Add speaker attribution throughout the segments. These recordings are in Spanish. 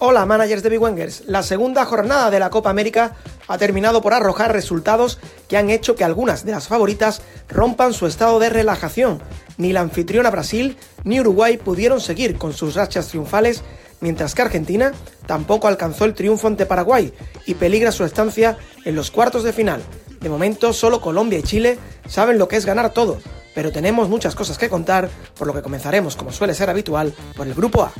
Speaker 1: Hola managers de Big. La segunda jornada de la Copa América ha terminado por arrojar resultados que han hecho que algunas de las favoritas rompan su estado de relajación. Ni la anfitriona Brasil ni Uruguay pudieron seguir con sus rachas triunfales, mientras que Argentina tampoco alcanzó el triunfo ante Paraguay y peligra su estancia en los cuartos de final. De momento solo Colombia y Chile saben lo que es ganar todo, pero tenemos muchas cosas que contar, por lo que comenzaremos, como suele ser habitual, por el grupo A.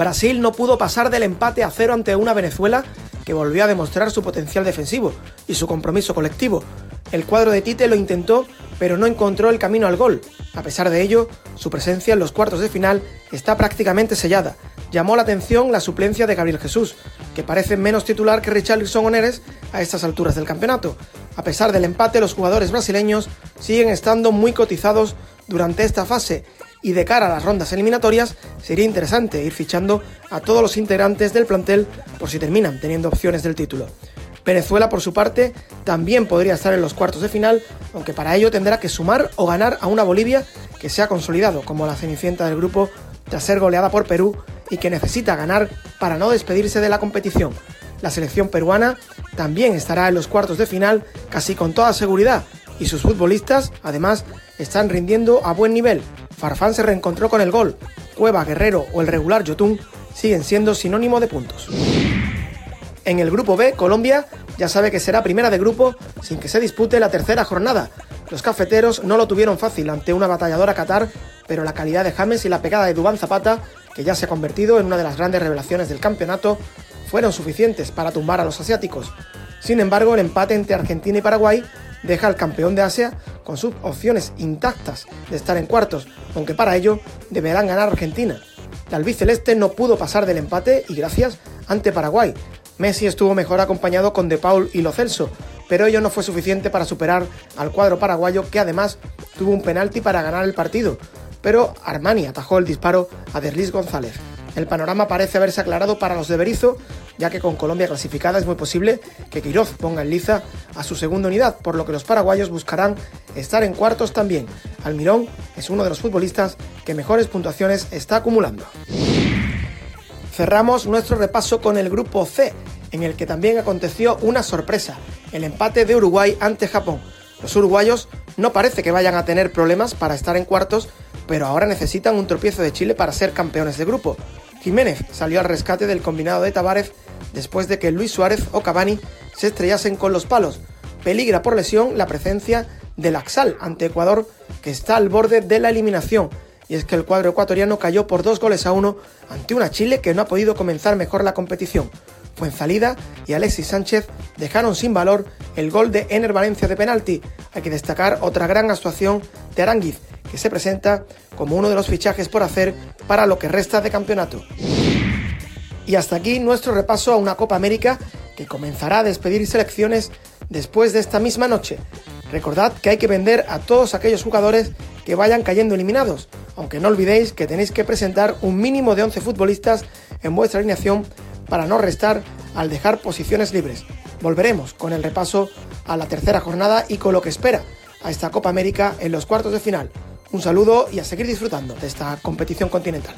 Speaker 1: Brasil no pudo pasar del empate a cero ante una Venezuela que volvió a demostrar su potencial defensivo y su compromiso colectivo. El cuadro de Tite lo intentó, pero no encontró el camino al gol. A pesar de ello, su presencia en los cuartos de final está prácticamente sellada. Llamó la atención la suplencia de Gabriel Jesús, que parece menos titular que Richarlison Oneres a estas alturas del campeonato. A pesar del empate, los jugadores brasileños siguen estando muy cotizados durante esta fase y de cara a las rondas eliminatorias sería interesante ir fichando a todos los integrantes del plantel por si terminan teniendo opciones del título. Venezuela, por su parte, también podría estar en los cuartos de final, aunque para ello tendrá que sumar o ganar a una Bolivia que se ha consolidado como la cenicienta del grupo tras ser goleada por Perú y que necesita ganar para no despedirse de la competición. La selección peruana también estará en los cuartos de final casi con toda seguridad y sus futbolistas, además, están rindiendo a buen nivel, Farfán se reencontró con el gol. Cueva, Guerrero o el regular Yotun siguen siendo sinónimo de puntos. En el grupo B, Colombia ya sabe que será primera de grupo sin que se dispute la tercera jornada. Los cafeteros no lo tuvieron fácil ante una batalladora Qatar, pero la calidad de James y la pegada de Dubán Zapata, que ya se ha convertido en una de las grandes revelaciones del campeonato, fueron suficientes para tumbar a los asiáticos. Sin embargo, el empate entre Argentina y Paraguay deja al campeón de Asia con sus opciones intactas de estar en cuartos, aunque para ello deberán ganar Argentina. La albiceleste no pudo pasar del empate y gracias ante Paraguay. Messi estuvo mejor acompañado con De Paul y Lo Celso, pero ello no fue suficiente para superar al cuadro paraguayo que además tuvo un penalti para ganar el partido, pero Armani atajó el disparo a Derlis González. El panorama parece haberse aclarado para los de Berizzo, ya que con Colombia clasificada es muy posible que Quiroz ponga en liza a su segunda unidad, por lo que los paraguayos buscarán estar en cuartos también. Almirón es uno de los futbolistas que mejores puntuaciones está acumulando. Cerramos nuestro repaso con el grupo C, en el que también aconteció una sorpresa, el empate de Uruguay ante Japón. Los uruguayos no parece que vayan a tener problemas para estar en cuartos, pero ahora necesitan un tropiezo de Chile para ser campeones de grupo. Jiménez salió al rescate del combinado de Tavares después de que Luis Suárez o Cavani se estrellasen con los palos. Peligra por lesión la presencia del Axal ante Ecuador, que está al borde de la eliminación. Y es que el cuadro ecuatoriano cayó por dos goles a uno ante una Chile que no ha podido comenzar mejor la competición. Fuenzalida y Alexis Sánchez dejaron sin valor el gol de Ener Valencia de penalti. Hay que destacar otra gran actuación de Aranguiz, que se presenta como uno de los fichajes por hacer para lo que resta de campeonato. Y hasta aquí nuestro repaso a una Copa América que comenzará a despedir selecciones después de esta misma noche. Recordad que hay que vender a todos aquellos jugadores que vayan cayendo eliminados, aunque no olvidéis que tenéis que presentar un mínimo de 11 futbolistas en vuestra alineación para no restar al dejar posiciones libres. Volveremos con el repaso a la tercera jornada y con lo que espera a esta Copa América en los cuartos de final. Un saludo y a seguir disfrutando de esta competición continental.